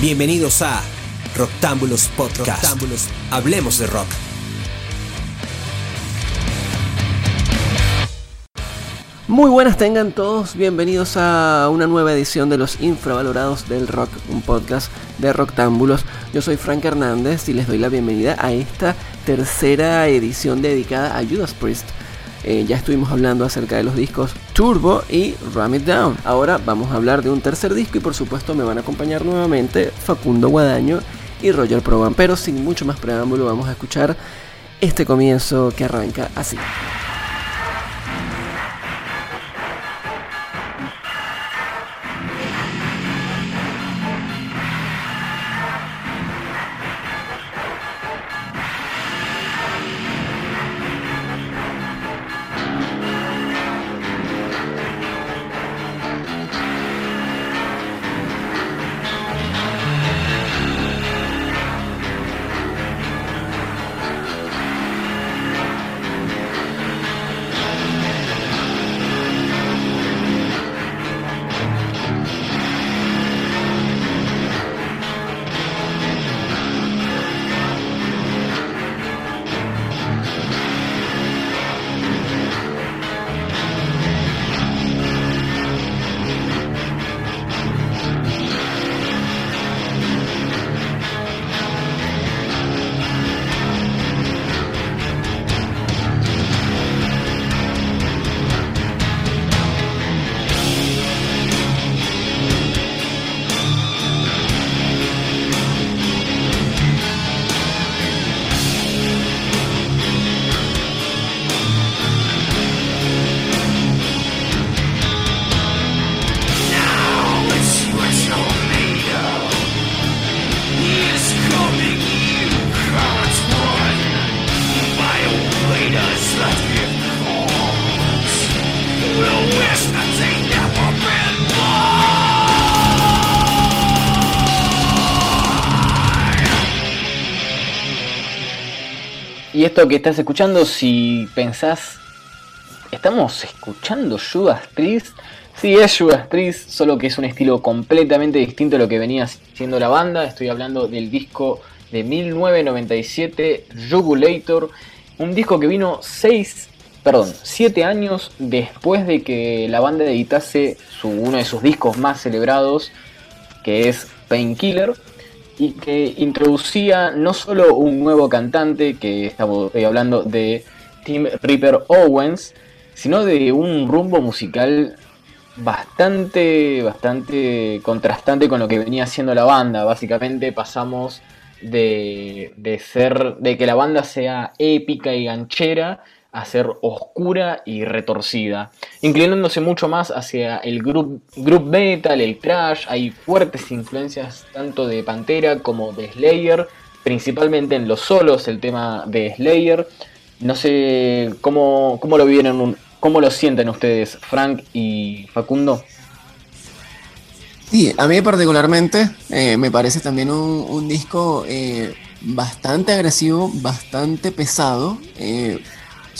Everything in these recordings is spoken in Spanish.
Bienvenidos a Roctámbulos Podcast. Hablemos de rock. Muy buenas tengan todos, bienvenidos a una nueva edición de Los Infravalorados del Rock, un podcast de Rocktámbulos. Yo soy Frank Hernández y les doy la bienvenida a esta tercera edición dedicada a Judas Priest. Eh, ya estuvimos hablando acerca de los discos Turbo y Ram It Down. Ahora vamos a hablar de un tercer disco y por supuesto me van a acompañar nuevamente Facundo Guadaño y Roger Proban. Pero sin mucho más preámbulo vamos a escuchar este comienzo que arranca así. Esto que estás escuchando, si pensás, ¿estamos escuchando Judas Priest? Sí, es Judas Priest, solo que es un estilo completamente distinto a lo que venía siendo la banda. Estoy hablando del disco de 1997, Jugulator. Un disco que vino 6, perdón, 7 años después de que la banda editase uno de sus discos más celebrados, que es Painkiller y que introducía no solo un nuevo cantante, que estamos hablando de Tim Ripper Owens, sino de un rumbo musical bastante, bastante contrastante con lo que venía haciendo la banda. Básicamente pasamos de, de ser, de que la banda sea épica y ganchera a ser oscura y retorcida, inclinándose mucho más hacia el group, group metal, el trash, hay fuertes influencias tanto de Pantera como de Slayer, principalmente en los solos, el tema de Slayer. No sé cómo, cómo lo vieron, cómo lo sienten ustedes, Frank y Facundo. Sí, a mí particularmente eh, me parece también un, disco eh, bastante agresivo, bastante pesado. Eh,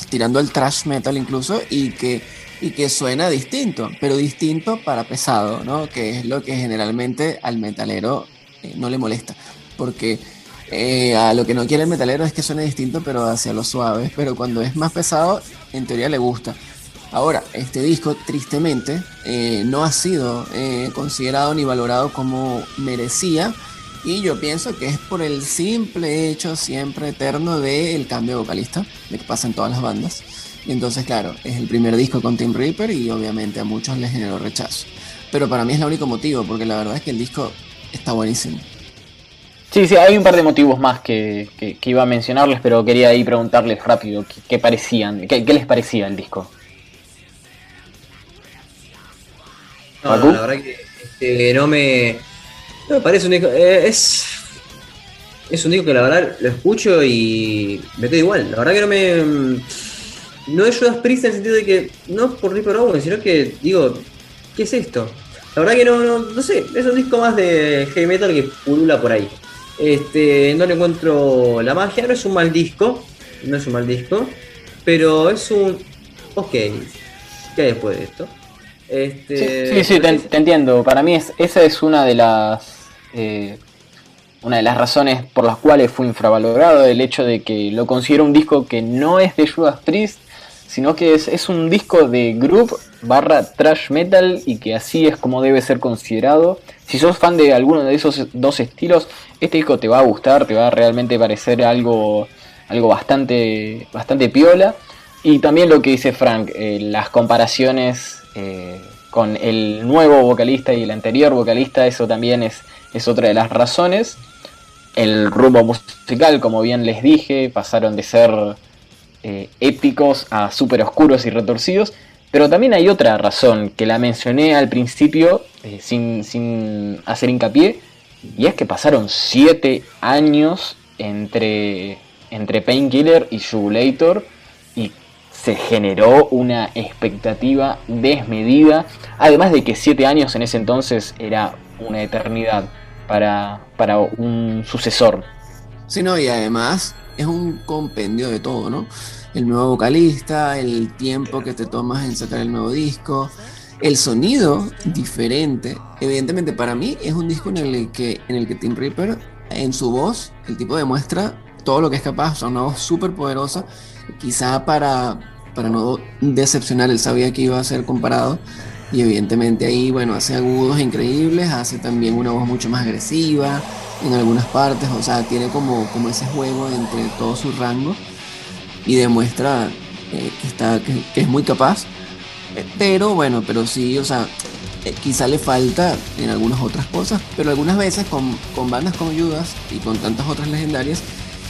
tirando al trash metal incluso, y que, y que suena distinto, pero distinto para pesado, ¿no? Que es lo que generalmente al metalero eh, no le molesta, porque eh, a lo que no quiere el metalero es que suene distinto, pero hacia lo suave, pero cuando es más pesado, en teoría le gusta. Ahora, este disco, tristemente, eh, no ha sido considerado ni valorado como merecía y yo pienso que es por el simple hecho siempre eterno del cambio de vocalista, de que pasa en todas las bandas. Y entonces, claro, es el primer disco con Tim Reaper y obviamente a muchos les generó rechazo. Pero para mí es el único motivo, porque la verdad es que el disco está buenísimo. Sí, sí, hay un par de motivos más que, iba a mencionarles, pero quería ahí preguntarles rápido qué, parecían, qué, les parecía el disco. la verdad que este, no me no me parece un disco. Eh, es. Es un disco que la verdad lo escucho y me quedo igual. La verdad que no me. No es Judas Priest en el sentido de que. No es por Ripper Owen, sino que digo. ¿Qué es esto? La verdad que no, no, no sé, es un disco más de heavy metal que pulula por ahí. Este, no le encuentro la magia, no es un mal disco, no es un mal disco, pero es un ok. ¿Qué hay después de esto? Este, sí, sí, te, entiendo. Para mí es, esa es una de las eh, una de las razones por las cuales fue infravalorado, el hecho de que lo considero un disco que no es de Judas Priest, sino que es, un disco de group barra trash metal y que así es como debe ser considerado. Si sos fan de alguno de esos dos estilos, este disco te va a gustar, te va a realmente parecer algo, algo bastante, bastante piola. Y también lo que dice Frank, eh, las comparaciones eh, con el nuevo vocalista y el anterior vocalista, eso también es, es otra de las razones. El rumbo musical, como bien les dije, pasaron de ser eh, épicos a súper oscuros y retorcidos. Pero también hay otra razón que la mencioné al principio eh, sin, hacer hincapié. Y es que pasaron 7 años entre, entre Painkiller y Jugulator. Y se generó una expectativa desmedida. Además de que 7 años en ese entonces era una eternidad para, para un sucesor. Sí, no, y además es un compendio de todo, ¿no? El nuevo vocalista, el tiempo que te tomas en sacar el nuevo disco, el sonido diferente. Evidentemente para mí es un disco en el que, en el que Tim Reaper, en su voz, el tipo demuestra todo lo que es capaz, o una voz súper poderosa, quizá para, para no decepcionar, él sabía que iba a ser comparado, y evidentemente ahí, bueno, hace agudos increíbles, hace también una voz mucho más agresiva en algunas partes, o sea, tiene como, como ese juego entre todo su rango y demuestra eh, que, está, que, es muy capaz. Eh, pero bueno, pero sí, o sea, eh, quizá le falta en algunas otras cosas, pero algunas veces con, con bandas como Judas y con tantas otras legendarias,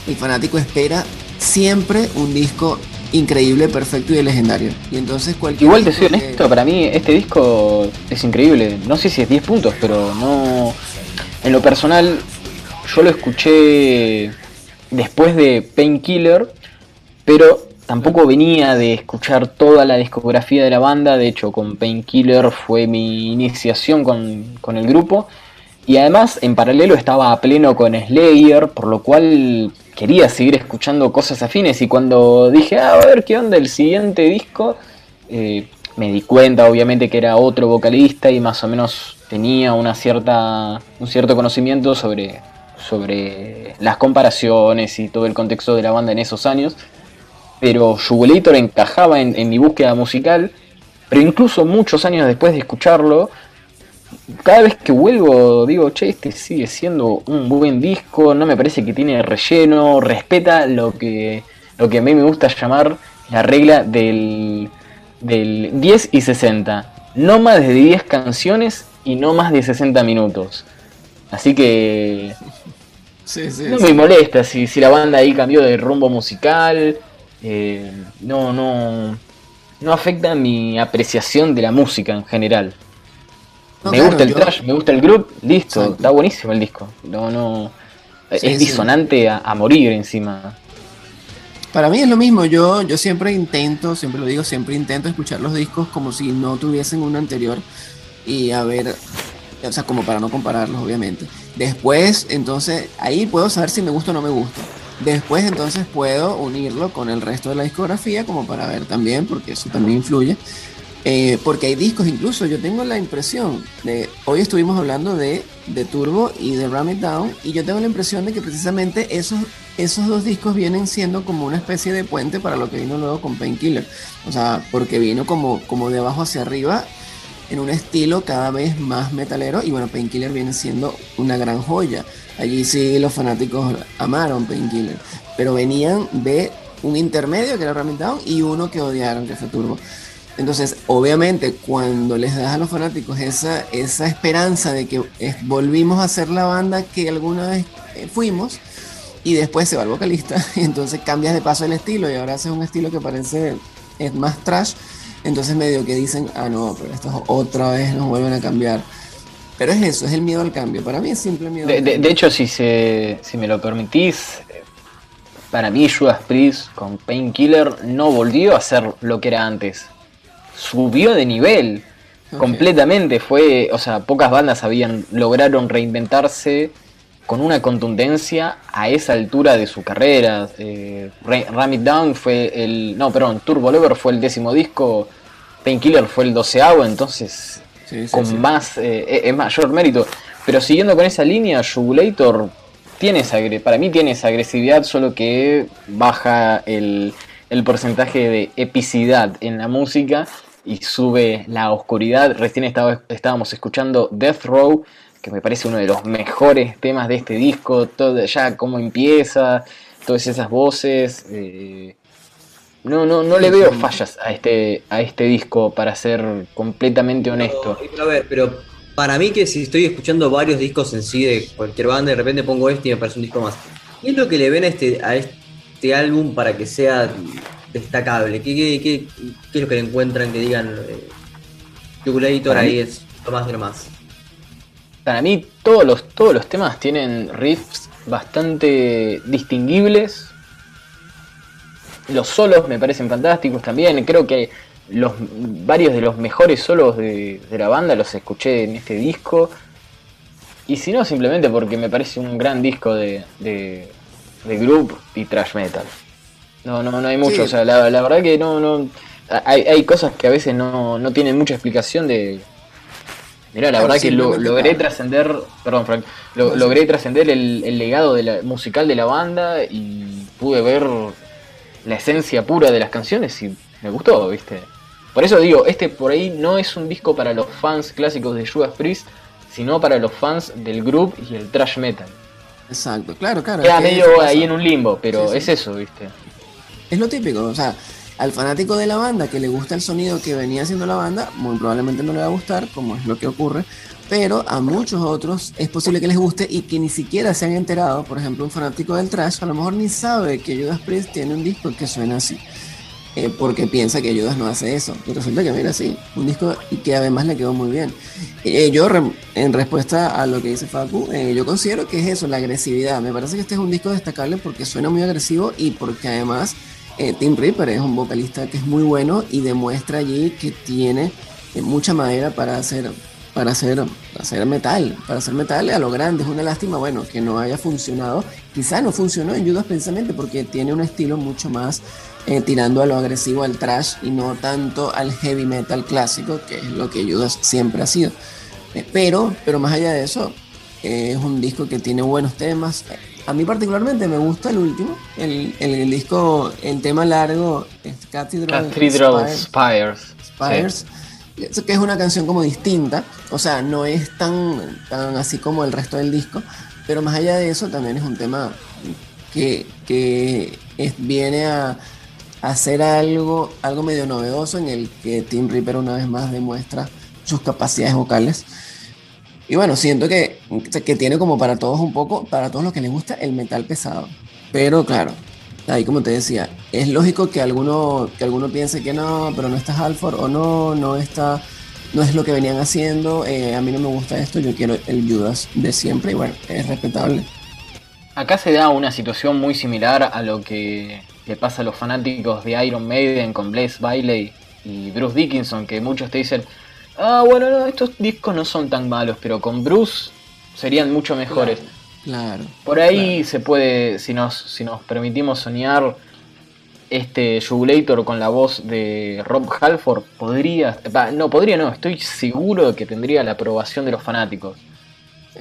el fanático espera siempre un disco increíble, perfecto y legendario. Y entonces cualquier Igual te soy honesto, para mí este disco es increíble. No sé si es 10 puntos, pero no. En lo personal, yo lo escuché después de Painkiller, pero tampoco venía de escuchar toda la discografía de la banda. De hecho, con Painkiller fue mi iniciación con, con el grupo. Y además, en paralelo estaba a pleno con Slayer, por lo cual quería seguir escuchando cosas afines. Y cuando dije, ah, a ver qué onda el siguiente disco, eh, me di cuenta, obviamente, que era otro vocalista y más o menos tenía una cierta, un cierto conocimiento sobre, sobre las comparaciones y todo el contexto de la banda en esos años. Pero Jugulator encajaba en, en mi búsqueda musical. Pero incluso muchos años después de escucharlo, cada vez que vuelvo digo, che, este sigue siendo un buen disco, no me parece que tiene relleno, respeta lo que, lo que a mí me gusta llamar la regla del, del 10 y 60. No más de 10 canciones y no más de 60 minutos. Así que no me molesta si, si la banda ahí cambió de rumbo musical. Eh, no, no, no afecta mi apreciación de la música en general me gusta el trash, me gusta el group, listo, está buenísimo el disco. No, no. es disonante a, morir encima. Para mí es lo mismo, yo, yo siempre intento, siempre lo digo, siempre intento escuchar los discos como si no tuviesen uno anterior y a ver, o sea, como para no compararlos, obviamente. Después, entonces, ahí puedo saber si me gusta o no me gusta. Después, entonces, puedo unirlo con el resto de la discografía como para ver también, porque eso también influye. Eh, porque hay discos, incluso yo tengo la impresión de, hoy estuvimos hablando de, de, Turbo y de Ram It Down, y yo tengo la impresión de que precisamente esos, esos dos discos vienen siendo como una especie de puente para lo que vino luego con Painkiller. O sea, porque vino como, como de abajo hacia arriba en un estilo cada vez más metalero, y bueno, Painkiller viene siendo una gran joya. Allí sí los fanáticos amaron Painkiller, pero venían de un intermedio que era Ram It Down y uno que odiaron que fue Turbo. Entonces, obviamente, cuando les das a los fanáticos esa, esa esperanza de que volvimos a ser la banda que alguna vez eh, fuimos, y después se va el vocalista, y entonces cambias de paso el estilo, y ahora haces un estilo que parece es más trash, entonces medio que dicen, ah, no, pero esto otra vez nos vuelven a cambiar. Pero es eso, es el miedo al cambio. Para mí es simple miedo. De, de, hecho, si, se, si me lo permitís, para mí Judas Priest con Painkiller no volvió a ser lo que era antes subió de nivel completamente. Fue, o sea, pocas bandas habían lograron reinventarse con una contundencia a esa altura de su carrera. Eh, Ram It Down fue el. No, perdón, Turbo Lover fue el décimo disco. Painkiller fue el doceavo, entonces con más. Eh, es mayor mérito. Pero siguiendo con esa línea, Jugulator tiene esa, para mí tiene esa agresividad, solo que baja el, el porcentaje de epicidad en la música y sube la oscuridad. Recién estaba, estábamos escuchando Death Row, que me parece uno de los mejores temas de este disco, todo ya cómo empieza, todas esas voces. Eh, no, no, no le veo fallas a este, a este disco, para ser completamente honesto. a ver, pero para mí que si estoy escuchando varios discos en sí de cualquier banda, de repente pongo este y me parece un disco más. ¿Qué es lo que le ven este, a este álbum para que sea destacable? ¿Qué, qué, es lo que le encuentran que digan eh, ahí es lo más de lo más? Para mí todos los, todos los temas tienen riffs bastante distinguibles los solos me parecen fantásticos también. Creo que los varios de los mejores solos de, la banda los escuché en este disco. Y si no, simplemente porque me parece un gran disco de, de, group y trash metal. No, no, no hay mucho. O sea, la, verdad que no, no. Hay, hay cosas que a veces no, no tienen mucha explicación de. Mirá, la verdad que logré trascender, perdón Frank, logré trascender el, el, legado de la, musical de la banda y pude ver la esencia pura de las canciones y me gustó, ¿viste? Por eso digo, este por ahí no es un disco para los fans clásicos de Judas Priest, sino para los fans del group y el thrash metal. Exacto, claro, claro. Queda medio ahí en un limbo, pero es eso, ¿viste? Es lo típico, o sea, al fanático de la banda que le gusta el sonido que venía haciendo la banda, muy probablemente no le va a gustar, como es lo que ocurre, pero a muchos otros es posible que les guste y que ni siquiera se han enterado. Por ejemplo, un fanático del trash a lo mejor ni sabe que Judas Priest tiene un disco que suena así. Eh, porque piensa que Judas no hace eso. Y resulta que mira así, un disco y que además le quedó muy bien. Eh, yo, en respuesta a lo que dice Facu, eh, yo considero que es eso, la agresividad. Me parece que este es un disco destacable porque suena muy agresivo y porque además Tim Ripper es un vocalista que es muy bueno y demuestra allí que tiene mucha madera para hacer para hacer, hacer metal, para hacer metal a lo grande. Es una lástima, bueno, que no haya funcionado. Quizá no funcionó en Judas precisamente porque tiene un estilo mucho más eh, tirando a lo agresivo, al trash y no tanto al heavy metal clásico, que es lo que Judas siempre ha sido. Eh, pero, pero más allá de eso, eh, es un disco que tiene buenos temas. A mí particularmente me gusta el último, el, el, disco, el tema largo, Cathedral, Cathedral Spires. Spires que es una canción como distinta, o sea, no es tan, tan así como el resto del disco, pero más allá de eso también es un tema que, que viene a, hacer algo, algo medio novedoso en el que Tim Ripper una vez más demuestra sus capacidades vocales. Y bueno, siento que, que tiene como para todos un poco, para todos los que les gusta el metal pesado. Pero claro, ahí como te decía, es lógico que alguno, que alguno piense que no, pero no está Halford o no, no está, no es lo que venían haciendo, eh, a mí no me gusta esto, yo quiero el Judas de siempre y bueno, es respetable. Acá se da una situación muy similar a lo que le pasa a los fanáticos de Iron Maiden con Blaze Bailey y Bruce Dickinson, que muchos te dicen, ah, bueno, no, estos discos no son tan malos, pero con Bruce serían mucho mejores. Claro. Por ahí se puede, si nos, si nos permitimos soñar, este Jugulator con la voz de Rob Halford podría, no podría, no, estoy seguro de que tendría la aprobación de los fanáticos.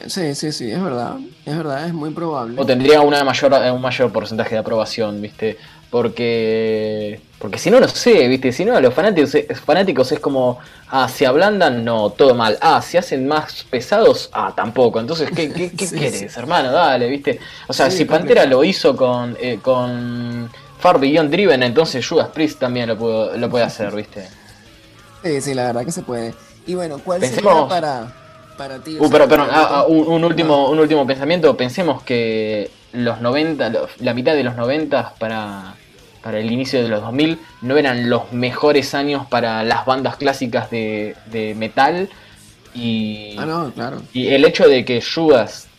Sí, sí, sí, es verdad, es verdad, es muy probable. O tendría una mayor, un mayor porcentaje de aprobación, ¿viste? Porque porque si no, no sé, ¿viste? Si no, a los fanáticos, fanáticos es como, ah, se ablandan, no, todo mal. Ah, se hacen más pesados, ah, tampoco. Entonces, ¿qué, qué, qué quieres, hermano? Dale, ¿viste? O sea, si Pantera lo hizo con, eh, con Far Beyond Driven, entonces Judas Priest también lo, lo puede hacer, ¿viste? Sí, sí, la verdad que se puede. Y bueno, ¿cuál sería para, para ti? Uh, pero, ah, ah, un, último, un último pensamiento. Pensemos que los 90, la mitad de los 90 para para el inicio de los 2000 no eran los mejores años para las bandas clásicas de, metal. Y, ah, claro. y el hecho de que Judas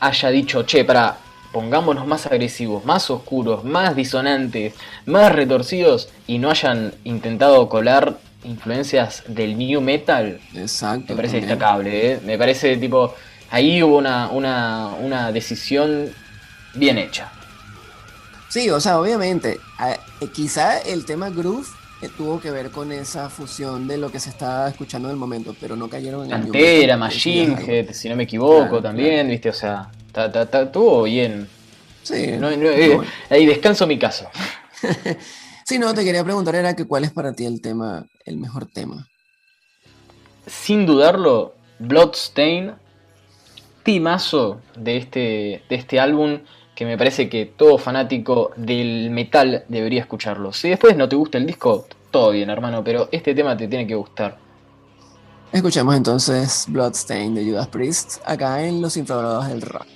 haya dicho, che, para, pongámonos más agresivos, más oscuros, más disonantes, más retorcidos y no hayan intentado colar influencias del new metal, Exacto, me parece destacable. ¿eh? Me parece tipo, ahí hubo una, una, una decisión bien hecha. Sí, o sea, obviamente, eh, quizá el tema groove eh, tuvo que ver con esa fusión de lo que se estaba escuchando en el momento, pero no cayeron en Cantera, Machine Head, si no me equivoco, también, viste, o sea, Estuvo bien. Sí. Eh, ahí descanso mi caso. sí, no, te quería preguntar era que cuál es para ti el tema, el mejor tema. Sin dudarlo, Bloodstain, de este, de este álbum que me parece que todo fanático del metal debería escucharlo. Si después no te gusta el disco, todo bien, hermano, pero este tema te tiene que gustar. Escuchemos entonces Bloodstain de Judas Priest acá en Los Infravalorados del Rock.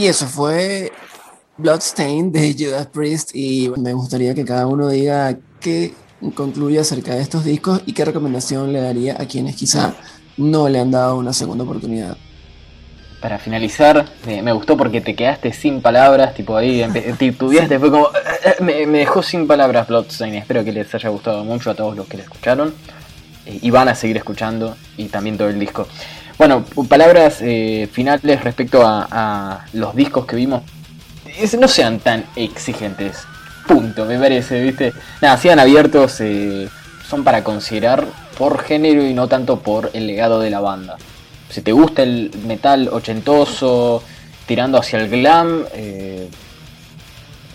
Y eso fue Bloodstained de Judas Priest y me gustaría que cada uno diga qué concluye acerca de estos discos y qué recomendación le daría a quienes quizá no le han dado una segunda oportunidad. Para finalizar, me gustó porque te quedaste sin palabras, tipo ahí titubeaste, fue como. Eh, eh, me, dejó sin palabras Bloodstained. Espero que les haya gustado mucho a todos los que le escucharon eh, y van a seguir escuchando y también todo el disco. Bueno, palabras finales respecto a, los discos que vimos. no sean tan exigentes. Punto, me parece, ¿viste? Nada, sean abiertos, son para considerar por género y no tanto por el legado de la banda. Si te gusta el metal ochentoso, tirando hacia el glam, eh,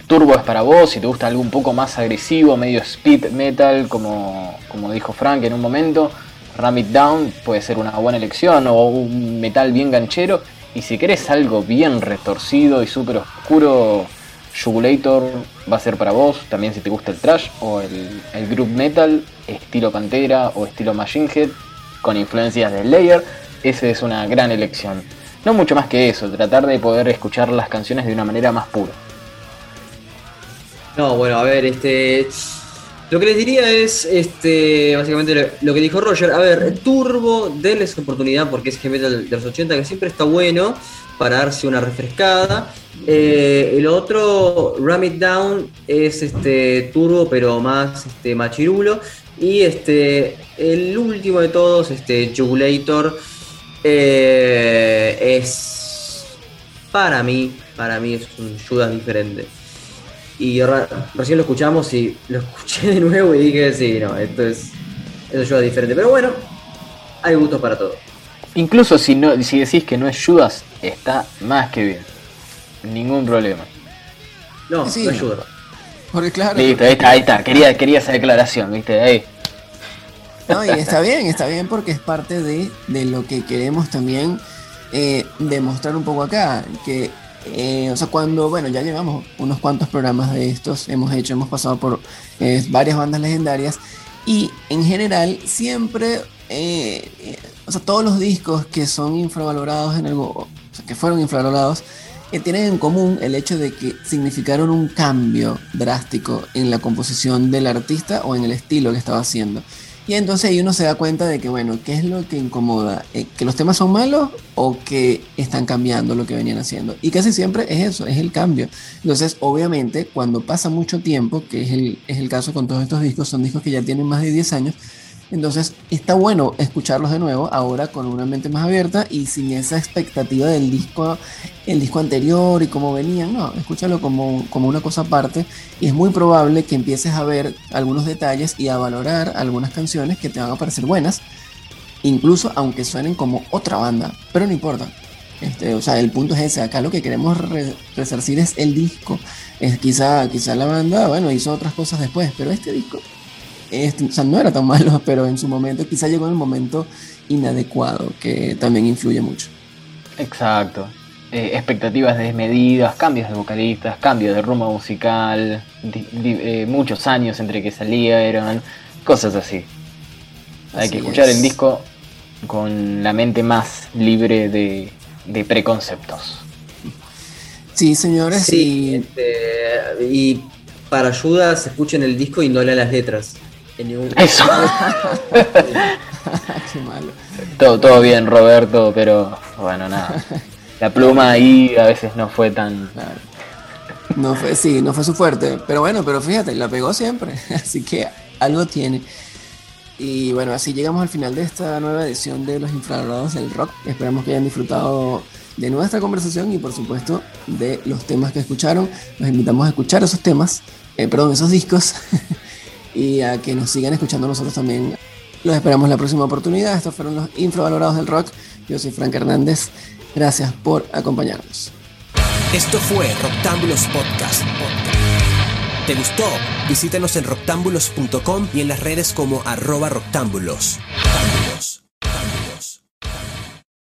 Turbo es para vos. Si te gusta algo un poco más agresivo, medio speed metal, como, como dijo Frank en un momento, Ram It Down puede ser una buena elección, o un metal bien ganchero. Y si querés algo bien retorcido y súper oscuro, Jugulator va a ser para vos. También si te gusta el trash o el, el group metal, estilo Pantera o estilo Machine Head, con influencias de Slayer esa es una gran elección. No mucho más que eso, tratar de poder escuchar las canciones de una manera más pura. No, bueno, a ver, este. Lo que les diría es, este, básicamente lo, que dijo Roger. A ver, Turbo, denles oportunidad porque es que de los 80 que siempre está bueno para darse una refrescada. Eh, el otro, Ram It Down, es este Turbo, pero más este, machirulo. Y este, el último de todos, este, Jugulator eh, es para mí, para mí es un Judas diferente. Y recién lo escuchamos y lo escuché de nuevo y dije, sí, no, esto es, esto es Judas diferente. Pero bueno, hay gustos para todo. Incluso si, no, si decís que no es Judas, está más que bien. Ningún problema. No, no es Judas. Porque claro. Listo, ahí está, ahí está. Quería, quería esa declaración, viste, ahí. No, y está bien, está bien porque es parte de, lo que queremos también eh, demostrar un poco acá. Que, eh, o sea, cuando, bueno, ya llevamos unos cuantos programas de estos, hemos hecho, hemos pasado por eh, varias bandas legendarias y en general siempre, o sea, todos los discos que son infravalorados en algo, o sea, que fueron infravalorados, tienen en común el hecho de que significaron un cambio drástico en la composición del artista o en el estilo que estaba haciendo. Y entonces ahí uno se da cuenta de que, bueno, ¿qué es lo que incomoda? Eh, ¿Que los temas son malos o que están cambiando lo que venían haciendo? Y casi siempre es eso, es el cambio. Entonces, obviamente, cuando pasa mucho tiempo, que es el, es el caso con todos estos discos, son discos que ya tienen más de 10 años, entonces está bueno escucharlos de nuevo ahora con una mente más abierta y sin esa expectativa del disco, el disco anterior y cómo venían. No, escúchalo como, como una cosa aparte y es muy probable que empieces a ver algunos detalles y a valorar algunas canciones que te van a parecer buenas, incluso aunque suenen como otra banda, pero no importa. Este, o sea, el punto es ese. Acá lo que queremos resarcir es el disco. Es quizá, quizá la banda, bueno, hizo otras cosas después, pero este disco este, o sea, no era tan malo, pero en su momento quizá llegó en el momento inadecuado, que también influye mucho. Exacto. Eh, expectativas desmedidas, cambios de vocalistas, cambios de rumbo musical, eh, muchos años entre que salieron, cosas así. Hay que escuchar el disco con la mente más libre de, preconceptos. Sí, señores. y... Este, y para ayuda se escuchen el disco y no lean las letras. Eso. Qué malo. Todo, todo bien, Roberto, pero bueno, nada. La pluma ahí a veces no fue tan. No fue, sí, no fue su fuerte. Pero bueno, pero fíjate, la pegó siempre. Así que algo tiene. Y bueno, así llegamos al final de esta nueva edición de Los Infravalorados del Rock. Esperamos que hayan disfrutado de nuestra conversación y por supuesto de los temas que escucharon. Los invitamos a escuchar esos temas, eh, perdón, esos discos y a que nos sigan escuchando nosotros también. Los esperamos la próxima oportunidad. Estos fueron los infravalorados del rock. Yo soy Frank Hernández. Gracias por acompañarnos. Esto fue Roctámbulos Podcast. ¿Te gustó? Visítanos en roctámbulos.com y en las redes como arroba roctámbulos.